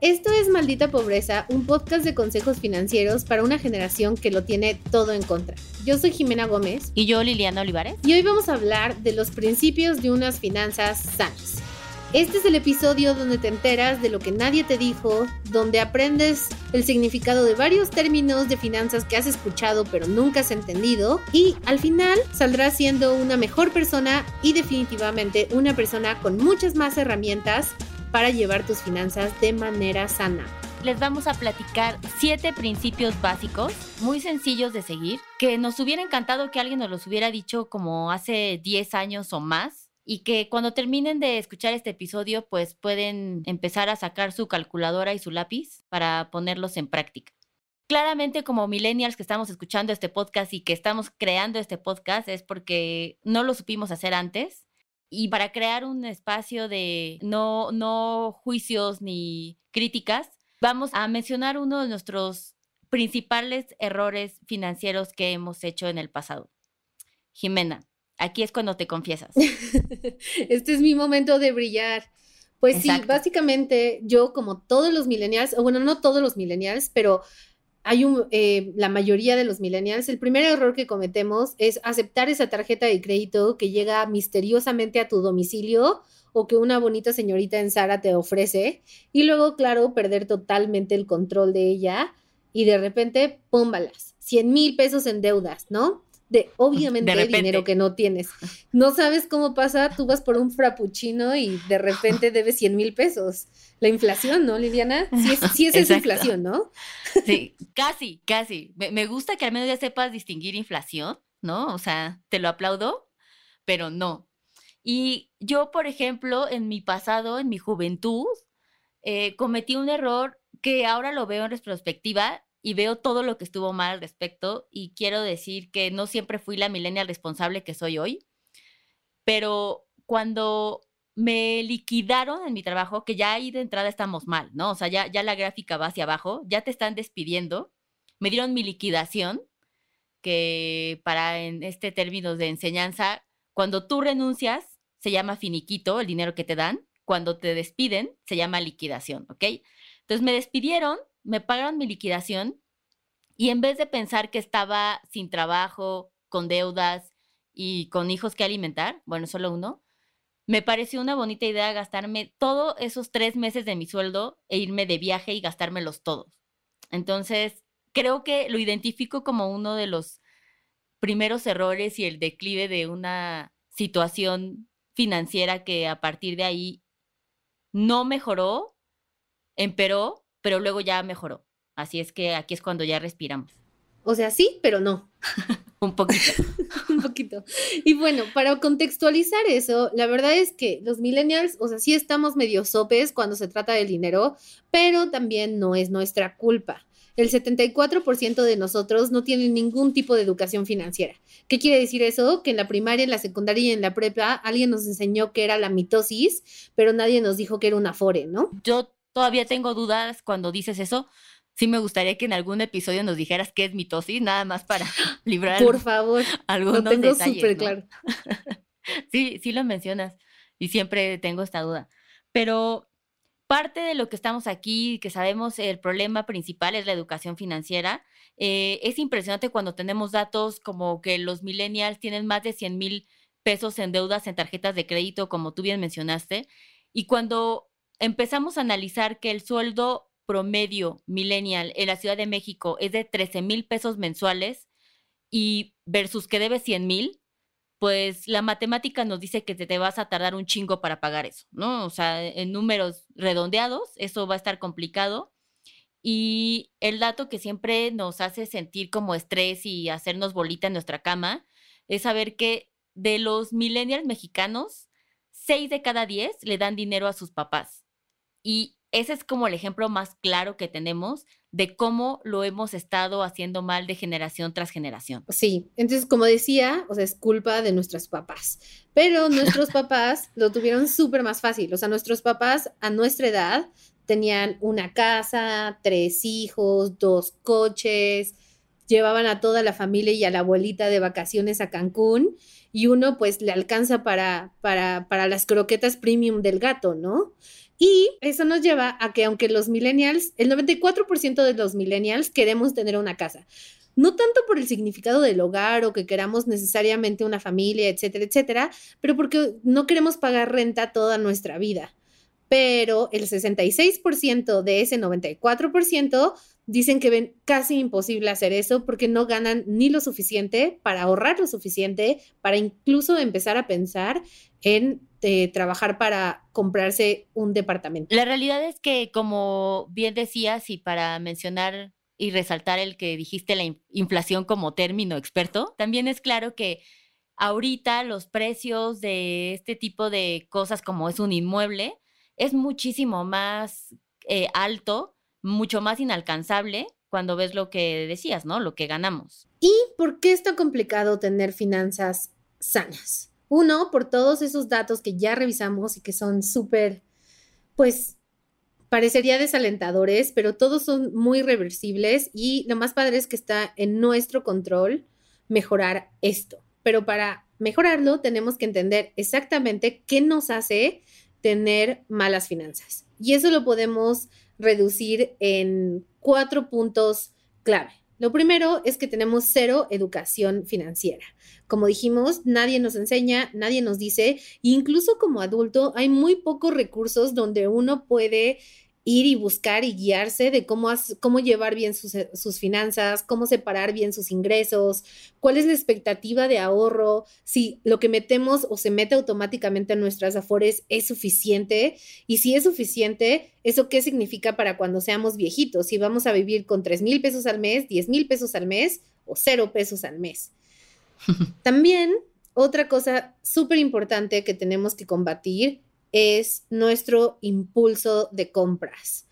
Esto es Maldita Pobreza, un podcast de consejos financieros para una generación que lo tiene todo en contra. Yo soy Jimena Gómez. Y yo Liliana Olivares. Y hoy vamos a hablar de los principios de unas finanzas sanas. Este es el episodio donde te enteras de lo que nadie te dijo, donde aprendes el significado de varios términos de finanzas que has escuchado pero nunca has entendido y al final saldrás siendo una mejor persona y definitivamente una persona con muchas más herramientas para llevar tus finanzas de manera sana. Les vamos a platicar siete principios básicos, muy sencillos de seguir, que nos hubiera encantado que alguien nos los hubiera dicho como hace 10 años o más y que cuando terminen de escuchar este episodio pues pueden empezar a sacar su calculadora y su lápiz para ponerlos en práctica. Claramente como millennials que estamos escuchando este podcast y que estamos creando este podcast es porque no lo supimos hacer antes y para crear un espacio de no, no juicios ni críticas, vamos a mencionar uno de nuestros principales errores financieros que hemos hecho en el pasado. Jimena, aquí es cuando te confiesas. este es mi momento de brillar. Pues sí, básicamente yo como todos los millennials, o bueno, no todos los millennials, pero hay un, eh, la mayoría de los millennials, el primer error que cometemos es aceptar esa tarjeta de crédito que llega misteriosamente a tu domicilio o que una bonita señorita en Sara te ofrece y luego, claro, perder totalmente el control de ella y de repente, pómbalas, 100 mil pesos en deudas, ¿no? De obviamente de dinero que no tienes. No sabes cómo pasa, tú vas por un frappuccino y de repente debes 100 mil pesos. La inflación, ¿no, Liliana? Sí es, esa inflación, ¿no? Sí, casi, casi. Me, gusta que al menos ya sepas distinguir inflación, ¿no? O sea, te lo aplaudo, pero no. Y yo, por ejemplo, en mi pasado, en mi juventud, eh, cometí un error que ahora lo veo en retrospectiva y veo todo lo que estuvo mal al respecto y quiero decir que no siempre fui la millennial responsable que soy hoy, pero cuando me liquidaron en mi trabajo, que ya ahí de entrada estamos mal, ¿no? O sea, ya, ya la gráfica va hacia abajo, ya te están despidiendo, me dieron mi liquidación, que para en este término de enseñanza, cuando tú renuncias, se llama finiquito, el dinero que te dan, cuando te despiden, se llama liquidación, ¿ok? Entonces me despidieron me pagaron mi liquidación y en vez de pensar que estaba sin trabajo, con deudas y con hijos que alimentar, bueno, solo uno, me pareció una bonita idea gastarme todos esos tres meses de mi sueldo e irme de viaje y gastármelos todos. Entonces, creo que lo identifico como uno de los primeros errores y el declive de una situación financiera que a partir de ahí no mejoró, empeoró pero luego ya mejoró. Así es que aquí es cuando ya respiramos. O sea, sí, pero no. Un poquito. un poquito. Y bueno, para contextualizar eso, la verdad es que los millennials, o sea, sí estamos medio sopes cuando se trata del dinero, pero también no es nuestra culpa. El 74% de nosotros no tienen ningún tipo de educación financiera. ¿Qué quiere decir eso? Que en la primaria, en la secundaria y en la prepa alguien nos enseñó que era la mitosis, pero nadie nos dijo que era una afore, ¿no? Yo todavía tengo dudas cuando dices eso. Sí me gustaría que en algún episodio nos dijeras qué es mitosis, nada más para librar. Por favor, algunos lo tengo súper claro. sí, sí lo mencionas y siempre tengo esta duda. Pero parte de lo que estamos aquí, que sabemos el problema principal es la educación financiera, eh, es impresionante cuando tenemos datos como que los millennials tienen más de 100 mil pesos en deudas en tarjetas de crédito, como tú bien mencionaste, y cuando empezamos a analizar que el sueldo promedio millennial en la Ciudad de México es de 13 mil pesos mensuales y versus que debe 100 mil, pues la matemática nos dice que te, vas a tardar un chingo para pagar eso, ¿no? O sea, en números redondeados, eso va a estar complicado. Y el dato que siempre nos hace sentir como estrés y hacernos bolita en nuestra cama es saber que de los millennials mexicanos, 6 de cada 10 le dan dinero a sus papás. Y ese es como el ejemplo más claro que tenemos de cómo lo hemos estado haciendo mal de generación tras generación. Sí, entonces como decía, o sea, es culpa de nuestros papás, pero nuestros papás lo tuvieron súper más fácil, o sea, nuestros papás a nuestra edad tenían una casa, tres hijos, dos coches, llevaban a toda la familia y a la abuelita de vacaciones a Cancún y uno pues le alcanza para, para, para las croquetas premium del gato, ¿no? Y eso nos lleva a que aunque los millennials, el 94% de los millennials queremos tener una casa. No tanto por el significado del hogar o que queramos necesariamente una familia, etcétera, etcétera, pero porque no queremos pagar renta toda nuestra vida. Pero el 66% de ese 94% dicen que ven casi imposible hacer eso porque no ganan ni lo suficiente para ahorrar lo suficiente, para incluso empezar a pensar en trabajar para comprarse un departamento. La realidad es que, como bien decías, y para mencionar y resaltar el que dijiste la inflación como término experto, también es claro que ahorita los precios de este tipo de cosas como es un inmueble es muchísimo más eh, alto mucho más inalcanzable cuando ves lo que decías, ¿no? Lo que ganamos. ¿Y por qué es tan complicado tener finanzas sanas? Uno, por todos esos datos que ya revisamos y que son súper, pues, parecería desalentadores, pero todos son muy reversibles y lo más padre es que está en nuestro control mejorar esto. Pero para mejorarlo tenemos que entender exactamente qué nos hace tener malas finanzas. Y eso lo podemos reducir en cuatro puntos clave. Lo primero es que tenemos cero educación financiera. Como dijimos, nadie nos enseña, nadie nos dice, incluso como adulto hay muy pocos recursos donde uno puede ir y buscar y guiarse de cómo, cómo llevar bien sus, sus, finanzas, cómo separar bien sus ingresos, cuál es la expectativa de ahorro, si lo que metemos o se mete automáticamente en nuestras afores es suficiente y si es suficiente, ¿eso qué significa para cuando seamos viejitos? Si vamos a vivir con 3 mil pesos al mes, 10 mil pesos al mes o cero pesos al mes. También otra cosa súper importante que tenemos que combatir es nuestro impulso de compras.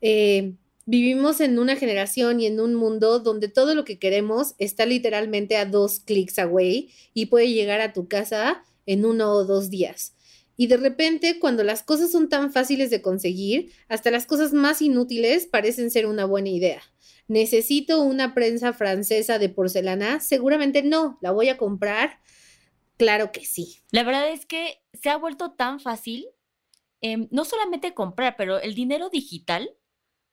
Eh, vivimos en una generación y en un mundo donde todo lo que queremos está literalmente a dos clics away y puede llegar a tu casa en uno o dos días. Y de repente, cuando las cosas son tan fáciles de conseguir, hasta las cosas más inútiles parecen ser una buena idea. ¿Necesito una prensa francesa de porcelana? Seguramente no, la voy a comprar Claro que sí. La verdad es que se ha vuelto tan fácil, em, no solamente comprar, pero el dinero digital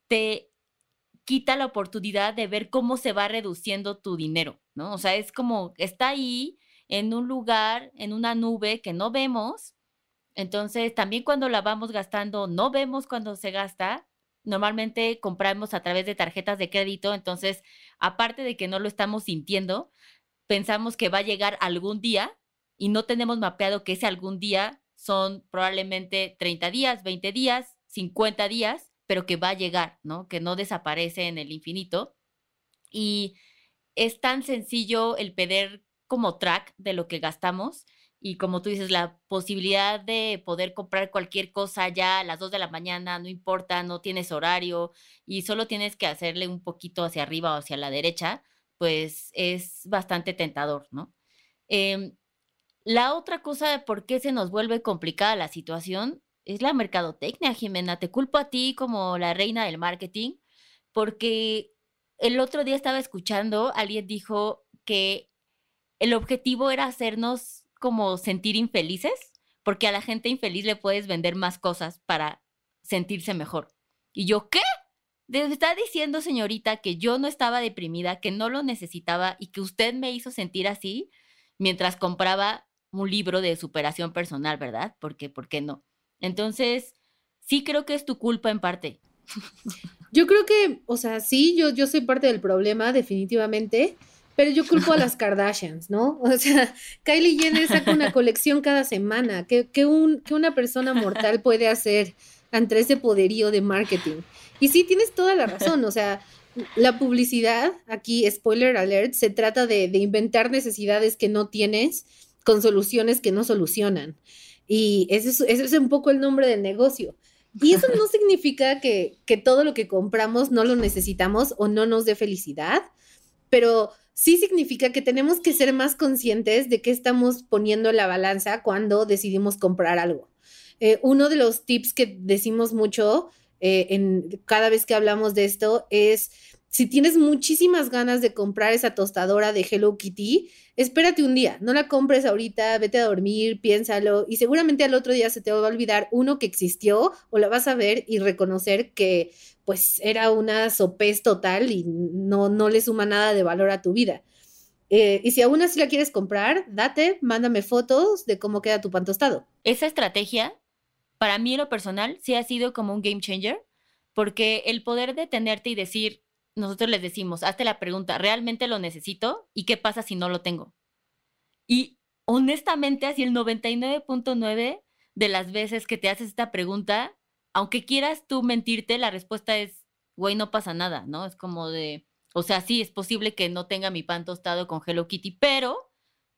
te quita la oportunidad de ver cómo se va reduciendo tu dinero, ¿no? O sea, es como está ahí en un lugar, en una nube que no vemos. Entonces, también cuando la vamos gastando, no vemos cuando se gasta. Normalmente compramos a través de tarjetas de crédito, entonces, aparte de que no lo estamos sintiendo, pensamos que va a llegar algún día y no tenemos mapeado que ese algún día son probablemente 30 días, 20 días, 50 días, pero que va a llegar, ¿no? Que no desaparece en el infinito. Y es tan sencillo el pedir como track de lo que gastamos y como tú dices, la posibilidad de poder comprar cualquier cosa ya a las 2 de la mañana, no importa, no tienes horario y solo tienes que hacerle un poquito hacia arriba o hacia la derecha, pues es bastante tentador, ¿no? Em, la otra cosa de por qué se nos vuelve complicada la situación es la mercadotecnia, Jimena. Te culpo a ti como la reina del marketing, porque el otro día estaba escuchando, alguien dijo que el objetivo era hacernos como sentir infelices, porque a la gente infeliz le puedes vender más cosas para sentirse mejor. Y yo, ¿qué? Está diciendo, señorita, que yo no estaba deprimida, que no lo necesitaba y que usted me hizo sentir así mientras compraba un libro de superación personal, ¿verdad? Porque, ¿por qué no? Entonces, sí creo que es tu culpa en parte. Yo creo que, o sea, sí, yo, yo soy parte del problema, definitivamente, pero yo culpo a las Kardashians, ¿no? O sea, Kylie Jenner saca una colección cada semana. ¿Qué, un, que una persona mortal puede hacer ante ese poderío de marketing? Y sí, tienes toda la razón, o sea, la publicidad, aquí, spoiler alert, se trata de, de inventar necesidades que no tienes con soluciones que no solucionan. Y ese es, ese es un poco el nombre del negocio. Y eso no significa que, que, todo lo que compramos no lo necesitamos o no nos dé felicidad, pero sí significa que tenemos que ser más conscientes de qué estamos poniendo en la balanza cuando decidimos comprar algo. Eh, uno de los tips que decimos mucho eh, en, cada vez que hablamos de esto es si tienes muchísimas ganas de comprar esa tostadora de Hello Kitty, espérate un día, no la compres ahorita, vete a dormir, piénsalo y seguramente al otro día se te va a olvidar uno que existió o la vas a ver y reconocer que pues era una sopez total y no, no le suma nada de valor a tu vida. Eh, y si aún así la quieres comprar, date, mándame fotos de cómo queda tu pan tostado. Esa estrategia, para mí en lo personal, sí ha sido como un game changer, porque el poder detenerte y decir, nosotros les decimos, hazte la pregunta, ¿realmente lo necesito? ¿Y qué pasa si no lo tengo? Y honestamente, así el 99.9 de las veces que te haces esta pregunta, aunque quieras tú mentirte, la respuesta es, güey, no pasa nada, ¿no? Es como de, o sea, sí, es posible que no tenga mi pan tostado con Hello Kitty, pero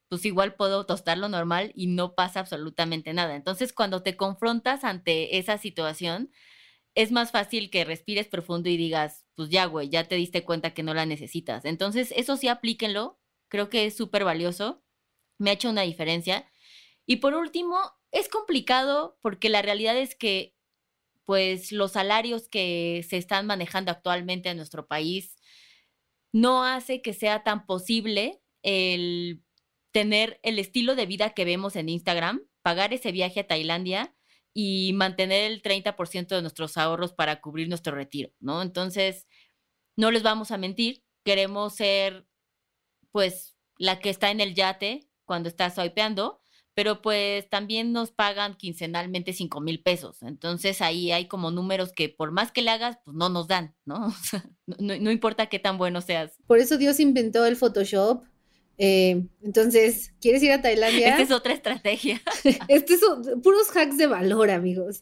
pues igual puedo tostarlo normal y no pasa absolutamente nada. Entonces, cuando te confrontas ante esa situación, es más fácil que respires profundo y digas, pues ya, güey, ya te diste cuenta que no la necesitas. Entonces, eso sí aplíquenlo. Creo que es súper valioso. Me ha hecho una diferencia. Y por último, es complicado porque la realidad es que, pues, los salarios que se están manejando actualmente en nuestro país no hace que sea tan posible el tener el estilo de vida que vemos en Instagram, pagar ese viaje a Tailandia y mantener el 30% de nuestros ahorros para cubrir nuestro retiro, ¿no? Entonces, no les vamos a mentir, queremos ser, pues, la que está en el yate cuando está swipeando, pero pues también nos pagan quincenalmente 5 mil pesos. Entonces ahí hay como números que por más que le hagas, pues no nos dan, ¿no? No, no importa qué tan bueno seas. Por eso Dios inventó el Photoshop eh, entonces, ¿quieres ir a Tailandia? Esta es otra estrategia. este es puros hacks de valor, amigos.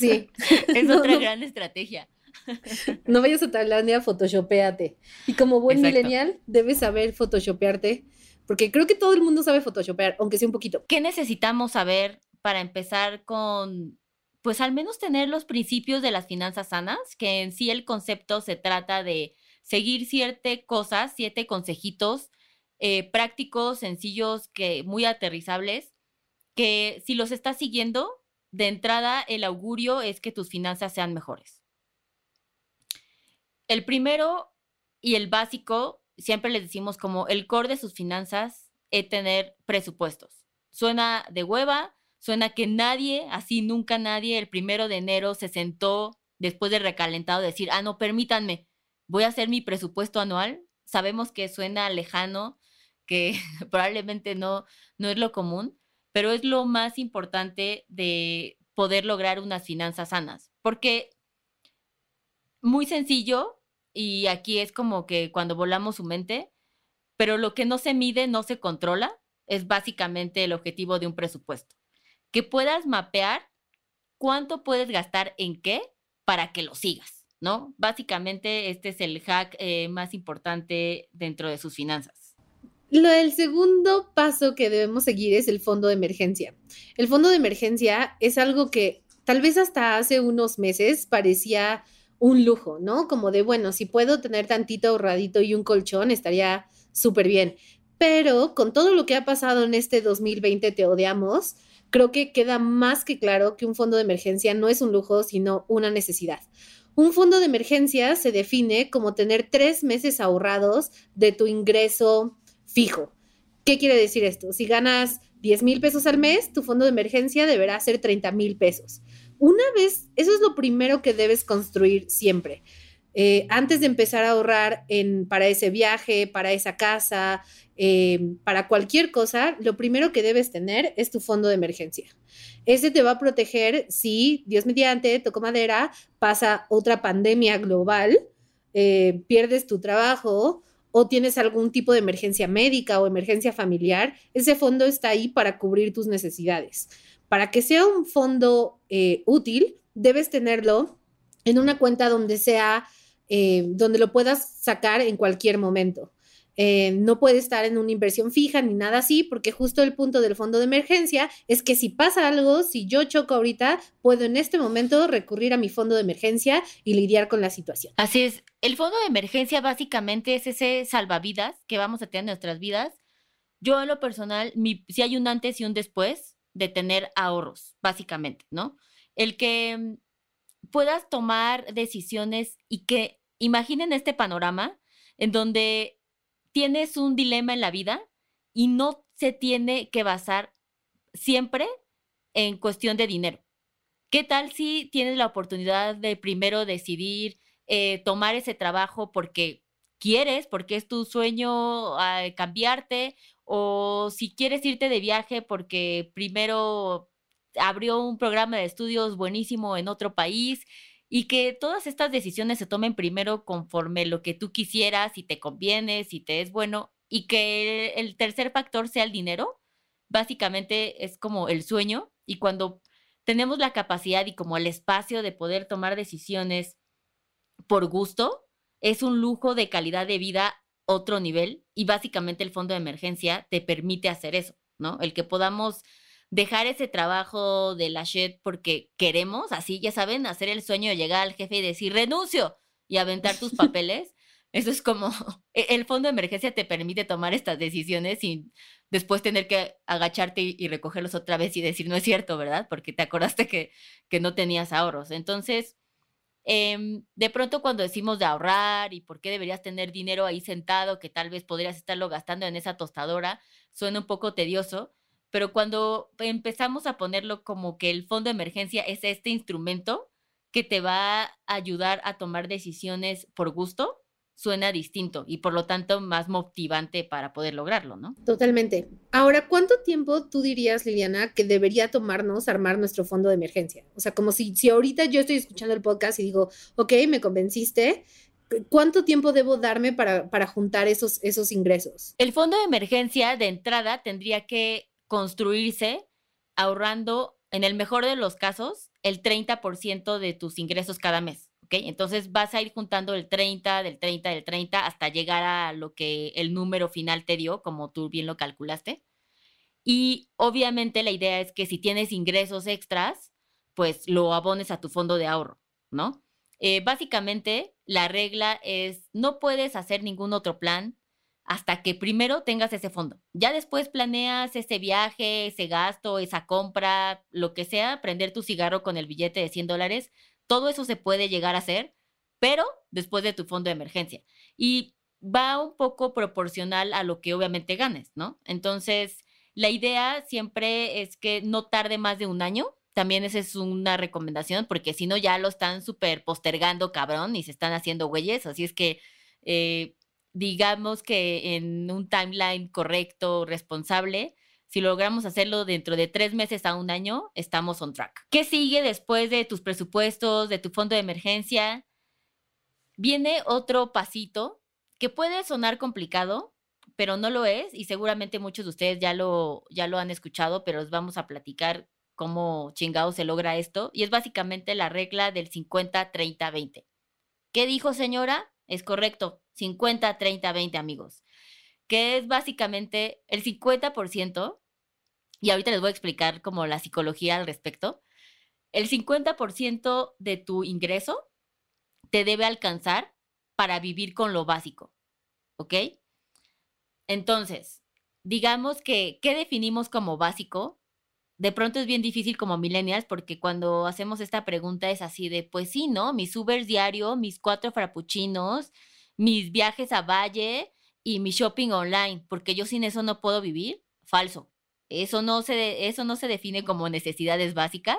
Sí. es otra gran estrategia. no vayas a Tailandia, photoshopéate. Y como buen millennial, debes saber photoshopearte, porque creo que todo el mundo sabe photoshopear, aunque sea un poquito. ¿Qué necesitamos saber para empezar con, pues al menos tener los principios de las finanzas sanas? Que en sí el concepto se trata de seguir siete cosas, siete consejitos eh, prácticos, sencillos, que muy aterrizables, que si los estás siguiendo, de entrada el augurio es que tus finanzas sean mejores. El primero y el básico, siempre les decimos como el core de sus finanzas es tener presupuestos. Suena de hueva, suena que nadie, así nunca nadie, el primero de enero se sentó después de recalentado decir, ah, no, permítanme, voy a hacer mi presupuesto anual. Sabemos que suena lejano, que probablemente no, no es lo común, pero es lo más importante de poder lograr unas finanzas sanas, porque muy sencillo, y aquí es como que cuando volamos su mente, pero lo que no se mide no se controla, es básicamente el objetivo de un presupuesto. Que puedas mapear cuánto puedes gastar en qué para que lo sigas, ¿no? Básicamente este es el hack eh, más importante dentro de sus finanzas. Lo, el segundo paso que debemos seguir es el fondo de emergencia. El fondo de emergencia es algo que tal vez hasta hace unos meses parecía un lujo, ¿no? Como de, bueno, si puedo tener tantito ahorradito y un colchón, estaría súper bien. Pero con todo lo que ha pasado en este 2020, te odiamos, creo que queda más que claro que un fondo de emergencia no es un lujo, sino una necesidad. Un fondo de emergencia se define como tener tres meses ahorrados de tu ingreso fijo. ¿Qué quiere decir esto? Si ganas 10 mil pesos al mes, tu fondo de emergencia deberá ser 30 mil pesos. Una vez, eso es lo primero que debes construir siempre. Eh, antes de empezar a ahorrar para ese viaje, para esa casa, eh, para cualquier cosa, lo primero que debes tener es tu fondo de emergencia. Ese te va a proteger si, Dios mediante, toco madera, pasa otra pandemia global, eh, pierdes tu trabajo o tienes algún tipo de emergencia médica o emergencia familiar, ese fondo está ahí para cubrir tus necesidades. Para que sea un fondo eh, útil, debes tenerlo en una cuenta donde sea, eh, donde lo puedas sacar en cualquier momento. Eh, no puede estar en una inversión fija ni nada así, porque justo el punto del fondo de emergencia es que si pasa algo, si yo choco ahorita, puedo en este momento recurrir a mi fondo de emergencia y lidiar con la situación. Así es, el fondo de emergencia básicamente es ese salvavidas que vamos a tener en nuestras vidas. Yo en lo personal, si hay un antes y un después de tener ahorros, básicamente, ¿no? El que mm, puedas tomar decisiones y que imaginen este panorama en donde tienes un dilema en la vida y no se tiene que basar siempre en cuestión de dinero. ¿Qué tal si tienes la oportunidad de primero decidir eh, tomar ese trabajo porque quieres, porque es tu sueño ah, cambiarte, o si quieres irte de viaje porque primero abrió un programa de estudios buenísimo en otro país y que todas estas decisiones se tomen primero conforme lo que tú quisieras, si te conviene, si te es bueno, y que el tercer factor sea el dinero, básicamente es como el sueño, y cuando tenemos la capacidad y como el espacio de poder tomar decisiones por gusto, es un lujo de calidad de vida otro nivel y básicamente el fondo de emergencia te permite hacer eso, ¿no? El que podamos dejar ese trabajo de la shed porque queremos, así ya saben, hacer el sueño de llegar al jefe y decir renuncio y aventar tus papeles. Eso es como, e, el fondo de emergencia te permite tomar estas decisiones sin después tener que agacharte y, recogerlos otra vez y decir, no es cierto, ¿verdad? Porque te acordaste que, que no tenías ahorros. Entonces, Em, de pronto cuando decimos de ahorrar y por qué deberías tener dinero ahí sentado, que tal vez podrías estarlo gastando en esa tostadora, suena un poco tedioso, pero cuando empezamos a ponerlo como que el fondo de emergencia es este instrumento que te va a ayudar a tomar decisiones por gusto, suena distinto y por lo tanto más motivante para poder lograrlo, ¿no? Totalmente. Ahora, ¿cuánto tiempo tú dirías, Liliana, que debería tomarnos armar nuestro fondo de emergencia? O sea, como si, si ahorita yo estoy escuchando el podcast y digo, ok, me convenciste, ¿cuánto tiempo debo darme para, para juntar esos, esos ingresos? El fondo de emergencia de entrada tendría que construirse ahorrando, en el mejor de los casos, el 30% de tus ingresos cada mes. Entonces vas a ir juntando el 30, del 30, del 30 hasta llegar a lo que el número final te dio, como tú bien lo calculaste. Y obviamente la idea es que si tienes ingresos extras, pues lo abones a tu fondo de ahorro, ¿no? Eh, básicamente la regla es no puedes hacer ningún otro plan hasta que primero tengas ese fondo. Ya después planeas ese viaje, ese gasto, esa compra, lo que sea, prender tu cigarro con el billete de 100 dólares, todo eso se puede llegar a hacer, pero después de tu fondo de emergencia. Y va un poco proporcional a lo que obviamente ganes, ¿no? Entonces, la idea siempre es que no tarde más de un año. También esa es una recomendación, porque si no ya lo están súper postergando, cabrón, y se están haciendo güeyes. Así es que, eh, digamos que en un timeline correcto, responsable, si logramos hacerlo dentro de tres meses a un año, estamos on track. ¿Qué sigue después de tus presupuestos, de tu fondo de emergencia? Viene otro pasito que puede sonar complicado, pero no lo es y seguramente muchos de ustedes ya lo, ya lo han escuchado, pero os vamos a platicar cómo chingado se logra esto y es básicamente la regla del 50-30-20. ¿Qué dijo señora? Es correcto, 50-30-20 amigos que es básicamente el 50%, y ahorita les voy a explicar como la psicología al respecto, el 50% de tu ingreso te debe alcanzar para vivir con lo básico, ¿ok? Entonces, digamos que, ¿qué definimos como básico? De pronto es bien difícil como millennials porque cuando hacemos esta pregunta es así de, pues sí, ¿no? Mis Ubers diario, mis cuatro frappuccinos, mis viajes a Valle, y mi shopping online, porque yo sin eso no puedo vivir, falso. Eso no se, eso no se define como necesidades básicas.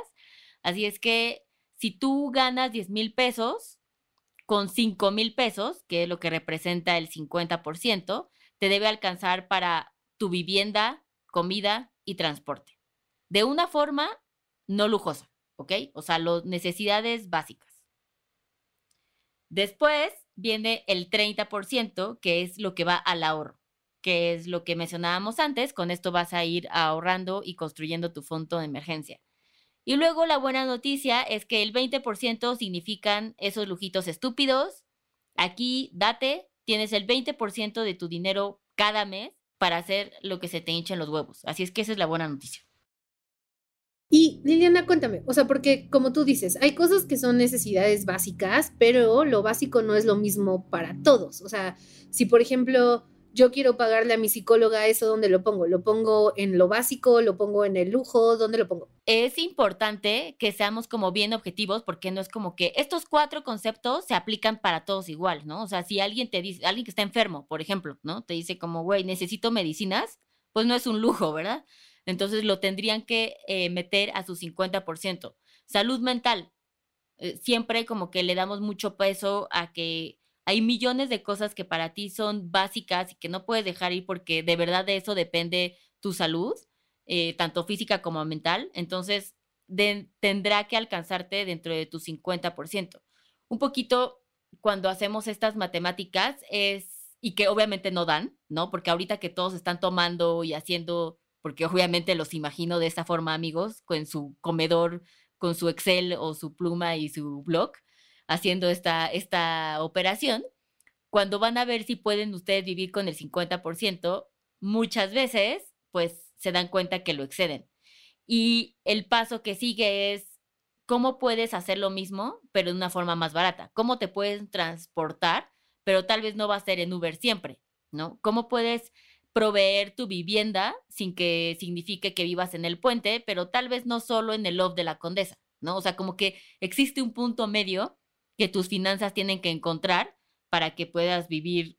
Así es que si tú ganas 10 mil pesos con 5 mil pesos, que es lo que representa el 50%, te debe alcanzar para tu vivienda, comida y transporte. De una forma no lujosa, ¿ok? O sea, las necesidades básicas. Después viene el 30%, que es lo que va al ahorro, que es lo que mencionábamos antes. Con esto vas a ir ahorrando y construyendo tu fondo de emergencia. Y luego la buena noticia es que el 20% significan esos lujitos estúpidos. Aquí, date, tienes el 20% de tu dinero cada mes para hacer lo que se te hinchen los huevos. Así es que esa es la buena noticia. Y Liliana, cuéntame, o sea, porque como tú dices, hay cosas que son necesidades básicas, pero lo básico no es lo mismo para todos. O sea, si por ejemplo yo quiero pagarle a mi psicóloga eso, ¿dónde lo pongo? ¿Lo pongo en lo básico? ¿Lo pongo en el lujo? ¿Dónde lo pongo? Es importante que seamos como bien objetivos porque no es como que estos cuatro conceptos se aplican para todos igual, ¿no? O sea, si alguien te dice, alguien que está enfermo, por ejemplo, ¿no? Te dice como, güey, necesito medicinas, pues no es un lujo, ¿verdad? Entonces lo tendrían que eh, meter a su 50%. Salud mental. Eh, siempre como que le damos mucho peso a que hay millones de cosas que para ti son básicas y que no puedes dejar ir porque de verdad de eso depende tu salud, eh, tanto física como mental. Entonces, tendrá que alcanzarte dentro de tu 50%. Un poquito cuando hacemos estas matemáticas es, y que obviamente no dan, ¿no? Porque ahorita que todos están tomando y haciendo, porque obviamente los imagino de esa forma, amigos, con su comedor, con su Excel o su pluma y su blog, haciendo esta, esta operación, cuando van a ver si pueden ustedes vivir con el 50%, muchas veces pues se dan cuenta que lo exceden. Y el paso que sigue es cómo puedes hacer lo mismo, pero de una forma más barata. Cómo te puedes transportar, pero tal vez no va a ser en Uber siempre, ¿no? Cómo puedes proveer tu vivienda sin que signifique que vivas en el puente, pero tal vez no solo en el loft de la condesa, ¿no? O sea, como que existe un punto medio que tus finanzas tienen que encontrar para que puedas vivir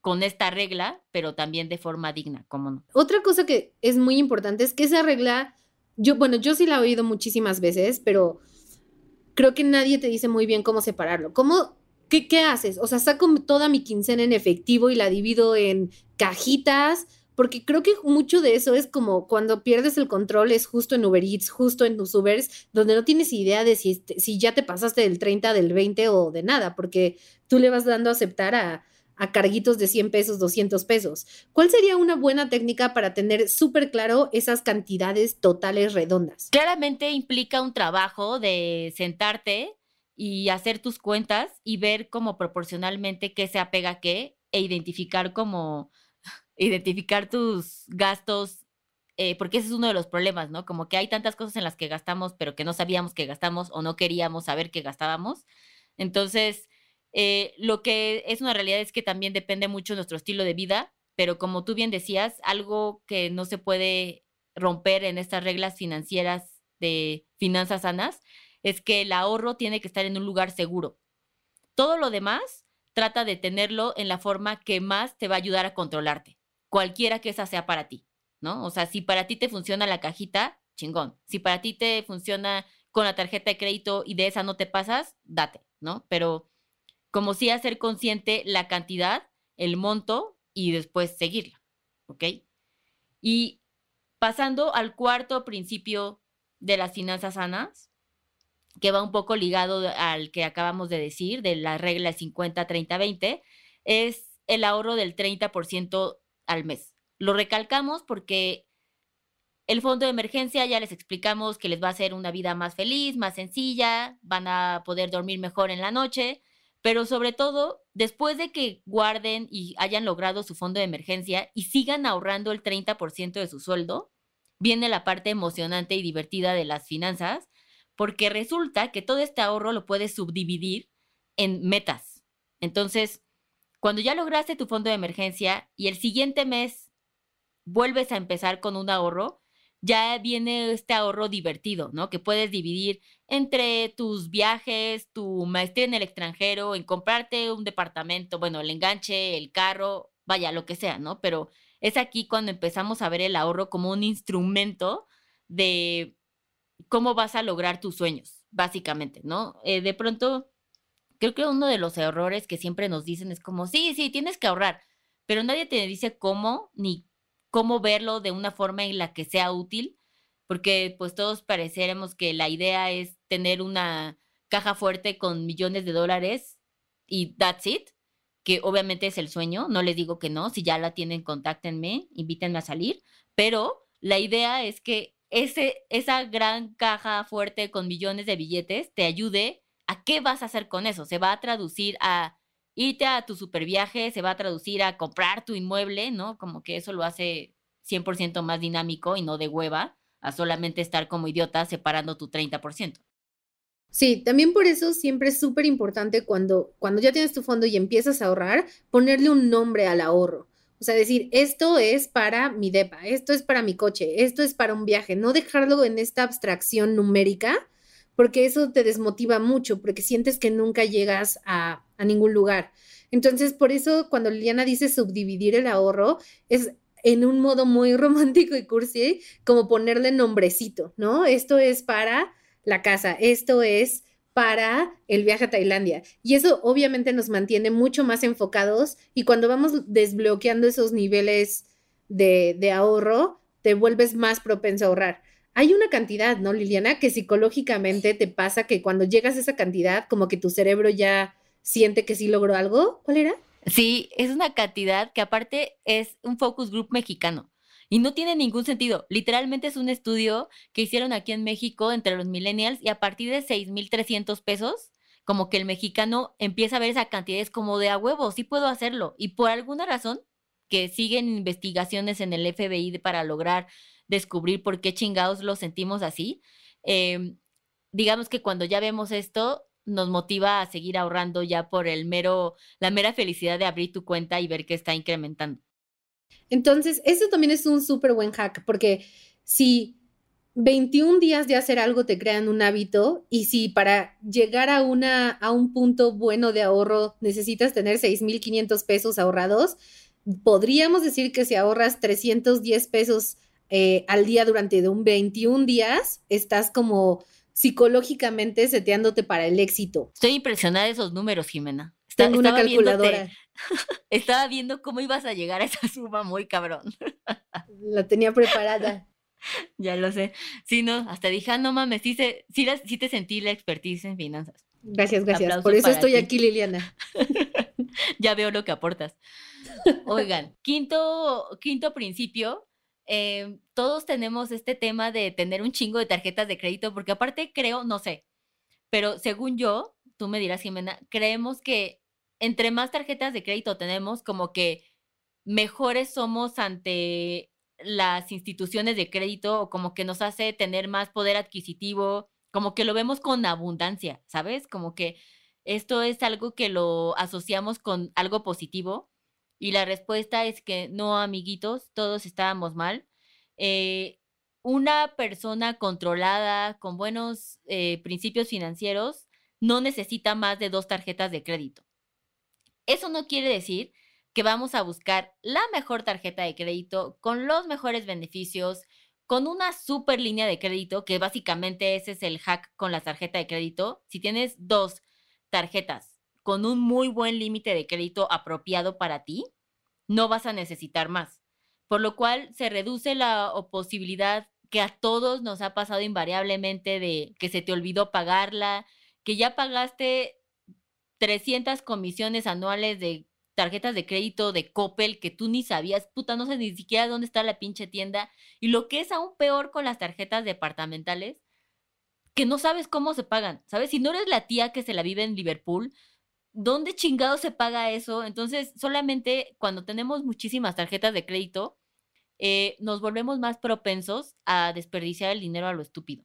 con esta regla, pero también de forma digna, como no. Otra cosa que es muy importante es que esa regla, yo, bueno, yo sí la he oído muchísimas veces, pero creo que nadie te dice muy bien cómo separarlo. ¿Cómo, qué, qué haces? O sea, saco toda mi quincena en efectivo y la divido en cajitas porque creo que mucho de eso es como cuando pierdes el control, es justo en Uber Eats, justo en tus Ubers, donde no tienes idea de si, si ya te pasaste del 30, del 20 o de nada, porque tú le vas dando a aceptar a, a carguitos de 100 pesos, 200 pesos. ¿Cuál sería una buena técnica para tener súper claro esas cantidades totales redondas? Claramente implica un trabajo de sentarte y hacer tus cuentas y ver cómo proporcionalmente qué se apega a qué e identificar como identificar tus gastos, eh, porque ese es uno de los problemas, ¿no? Como que hay tantas cosas en las que gastamos, pero que no sabíamos que gastamos o no queríamos saber que gastábamos. Entonces, eh, lo que es una realidad es que también depende mucho nuestro estilo de vida, pero como tú bien decías, algo que no se puede romper en estas reglas financieras de finanzas sanas es que el ahorro tiene que estar en un lugar seguro. Todo lo demás trata de tenerlo en la forma que más te va a ayudar a controlarte cualquiera que esa sea para ti, ¿no? O sea, si para ti te funciona la cajita, chingón. Si para ti te funciona con la tarjeta de crédito y de esa no te pasas, date, ¿no? Pero como sí hacer consciente la cantidad, el monto y después seguirla, ¿ok? Y pasando al cuarto principio de las finanzas sanas, que va un poco ligado al que acabamos de decir, de la regla 50-30-20, es el ahorro del 30% al mes. Lo recalcamos porque el fondo de emergencia ya les explicamos que les va a hacer una vida más feliz, más sencilla, van a poder dormir mejor en la noche, pero sobre todo, después de que guarden y hayan logrado su fondo de emergencia y sigan ahorrando el 30% de su sueldo, viene la parte emocionante y divertida de las finanzas, porque resulta que todo este ahorro lo puedes subdividir en metas. Entonces, cuando ya lograste tu fondo de emergencia y el siguiente mes vuelves a empezar con un ahorro, ya viene este ahorro divertido, ¿no? Que puedes dividir entre tus viajes, tu maestría en el extranjero, en comprarte un departamento, bueno, el enganche, el carro, vaya, lo que sea, ¿no? Pero es aquí cuando empezamos a ver el ahorro como un instrumento de cómo vas a lograr tus sueños, básicamente, ¿no? Eh, de pronto creo que uno de los errores que siempre nos dicen es como, sí, sí, tienes que ahorrar, pero nadie te dice cómo ni cómo verlo de una forma en la que sea útil, porque pues todos pareceremos que la idea es tener una caja fuerte con millones de dólares y that's it, que obviamente es el sueño, no les digo que no, si ya la tienen, contáctenme, invítenme a salir, pero la idea es que ese, esa gran caja fuerte con millones de billetes te ayude ¿a qué vas a hacer con eso? Se va a traducir a irte a tu super viaje, se va a traducir a comprar tu inmueble, ¿no? Como que eso lo hace 100% más dinámico y no de hueva, a solamente estar como idiota separando tu 30%. Sí, también por eso siempre es súper importante cuando, cuando ya tienes tu fondo y empiezas a ahorrar, ponerle un nombre al ahorro. O sea, decir, esto es para mi DEPA, esto es para mi coche, esto es para un viaje, no dejarlo en esta abstracción numérica, porque eso te desmotiva mucho, porque sientes que nunca llegas a, a ningún lugar. Entonces, por eso cuando Liliana dice subdividir el ahorro, es en un modo muy romántico y cursi, como ponerle nombrecito, ¿no? Esto es para la casa, esto es para el viaje a Tailandia. Y eso obviamente nos mantiene mucho más enfocados y cuando vamos desbloqueando esos niveles de, ahorro, te vuelves más propenso a ahorrar. Hay una cantidad, ¿no, Liliana? Que psicológicamente te pasa que cuando llegas a esa cantidad, como que tu cerebro ya siente que sí logró algo. ¿Cuál era? Sí, es una cantidad que aparte es un focus group mexicano. Y no tiene ningún sentido. Literalmente es un estudio que hicieron aquí en México entre los millennials y a partir de 6,300 pesos, como que el mexicano empieza a ver esa cantidad, es como de a huevo, sí puedo hacerlo. Y por alguna razón, que siguen investigaciones en el FBI para lograr descubrir por qué chingados lo sentimos así, em, digamos que cuando ya vemos esto, nos motiva a seguir ahorrando ya por el mero, la mera felicidad de abrir tu cuenta y ver que está incrementando. Entonces, eso también es un súper buen hack, porque si 21 días de hacer algo te crean un hábito y si para llegar a, una, un punto bueno de ahorro necesitas tener 6.500 pesos ahorrados, podríamos decir que si ahorras 310 pesos eh, al día durante un 21 días, estás como psicológicamente seteándote para el éxito. Estoy impresionada de esos números, Jimena. Tengo una calculadora. estaba viendo cómo ibas a llegar a esa suma muy cabrón. La tenía preparada. ya lo sé. Sí, no, hasta dije, ah, no mames, sí, sí, te sentí la expertise en finanzas. Gracias, gracias. Por eso estoy aquí, Liliana. ya veo lo que aportas. Oigan, quinto, quinto principio Em, todos tenemos este tema de tener un chingo de tarjetas de crédito, porque aparte creo, no sé, pero según yo, tú me dirás, Jimena, creemos que entre más tarjetas de crédito tenemos, como que mejores somos ante las instituciones de crédito o como que nos hace tener más poder adquisitivo, como que lo vemos con abundancia, ¿sabes? Como que esto es algo que lo asociamos con algo positivo y la respuesta es que no, amiguitos, todos estábamos mal. Eh, una persona controlada con buenos eh, principios financieros no necesita más de dos tarjetas de crédito. Eso no quiere decir que vamos a buscar la mejor tarjeta de crédito con los mejores beneficios, con una super línea de crédito, que básicamente ese es el hack con la tarjeta de crédito. Si tienes dos tarjetas con un muy buen límite de crédito apropiado para ti, no vas a necesitar más. Por lo cual se reduce la posibilidad que a todos nos ha pasado invariablemente de que se te olvidó pagarla, que ya pagaste 300 comisiones anuales de tarjetas de crédito de Coppel que tú ni sabías, puta, no sé ni siquiera dónde está la pinche tienda. Y lo que es aún peor con las tarjetas departamentales, que no sabes cómo se pagan, ¿sabes? Si no eres la tía que se la vive en Liverpool, ¿dónde chingado se paga eso? Entonces, solamente cuando tenemos muchísimas tarjetas de crédito, eh, nos volvemos más propensos a desperdiciar el dinero a lo estúpido.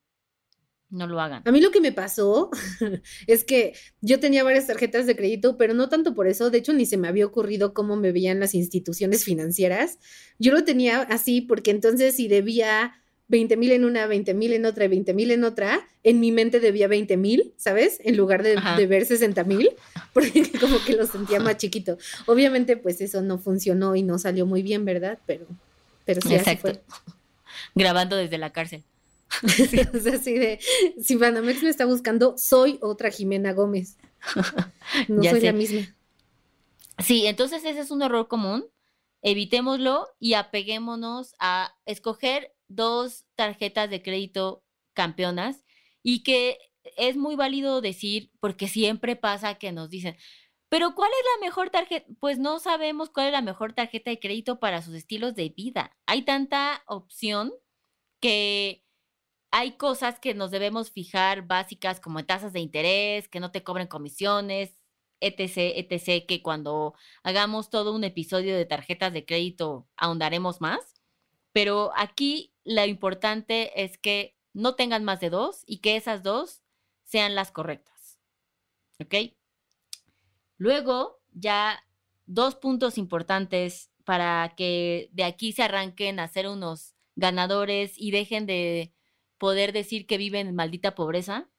No lo hagan. A mí lo que me pasó es que yo tenía varias tarjetas de crédito, pero no tanto por eso. De hecho, ni se me había ocurrido cómo me veían las instituciones financieras. Yo lo tenía así porque entonces si debía 20 mil en una, 20 mil en otra y 20 mil en otra, en mi mente debía 20 mil, ¿sabes? En lugar de, ver 60 mil, porque como que lo sentía más chiquito. Obviamente, pues eso no funcionó y no salió muy bien, ¿verdad? Pero, pero sí, así fue. Grabando desde la cárcel. o sea, así de, si Banamex me está buscando, soy otra Jimena Gómez. No soy la misma. Sí, entonces ese es un error común. Evitémoslo y apeguémonos a escoger dos tarjetas de crédito campeonas y que es muy válido decir, porque siempre pasa que nos dicen, pero ¿cuál es la mejor tarjeta? Pues no sabemos cuál es la mejor tarjeta de crédito para sus estilos de vida. Hay tanta opción que hay cosas que nos debemos fijar básicas como tasas de interés, que no te cobren comisiones, etc., etc., que cuando hagamos todo un episodio de tarjetas de crédito ahondaremos más. Pero aquí lo importante es que no tengan más de dos y que esas dos sean las correctas. ¿Ok? Luego, ya dos puntos importantes para que de aquí se arranquen a ser unos ganadores y dejen de poder decir que viven en maldita pobreza,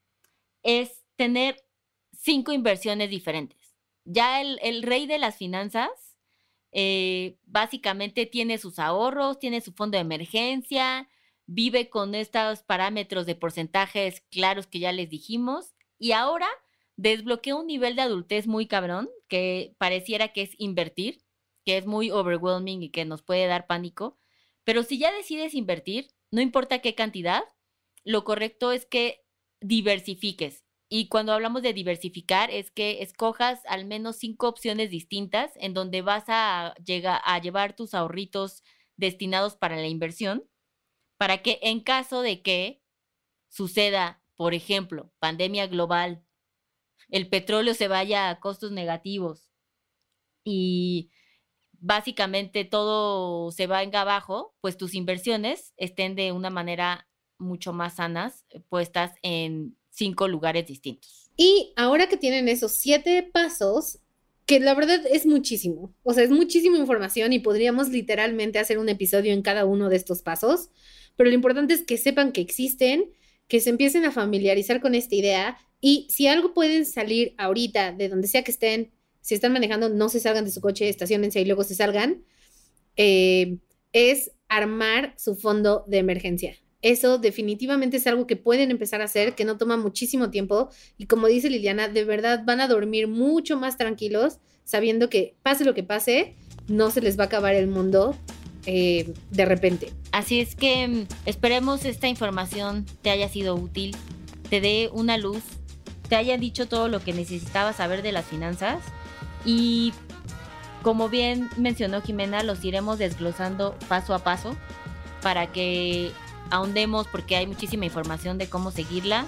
es tener cinco inversiones diferentes. Ya el, rey de las finanzas eh, básicamente tiene sus ahorros, tiene su fondo de emergencia, vive con estos parámetros de porcentajes claros que ya les dijimos y ahora desbloquea un nivel de adultez muy cabrón que pareciera que es invertir, que es muy overwhelming y que nos puede dar pánico. Pero si ya decides invertir, no importa qué cantidad, lo correcto es que diversifiques. Y cuando hablamos de diversificar es que escojas al menos cinco opciones distintas en donde vas a, llegar, a llevar tus ahorritos destinados para la inversión, para que en caso de que suceda, por ejemplo, pandemia global, el petróleo se vaya a costos negativos y básicamente todo se en abajo, pues tus inversiones estén de una manera mucho más sanas, eh, puestas en cinco lugares distintos. Y ahora que tienen esos siete pasos, que la verdad es muchísimo, o sea, es muchísima información y podríamos literalmente hacer un episodio en cada uno de estos pasos, pero lo importante es que sepan que existen, que se empiecen a familiarizar con esta idea y si algo pueden salir ahorita de donde sea que estén, si están manejando, no se salgan de su coche, estacionense y luego se salgan, eh, es armar su fondo de emergencia. Eso definitivamente es algo que pueden empezar a hacer, que no toma muchísimo tiempo y como dice Liliana, de verdad van a dormir mucho más tranquilos sabiendo que pase lo que pase, no se les va a acabar el mundo eh, de repente. Así es que mm, esperemos esta información te haya sido útil, te dé una luz, te haya dicho todo lo que necesitabas saber de las finanzas y como bien mencionó Jimena, los iremos desglosando paso a paso para que ahondemos porque hay muchísima información de cómo seguirla.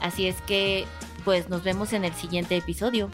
Así es que pues nos vemos en el siguiente episodio.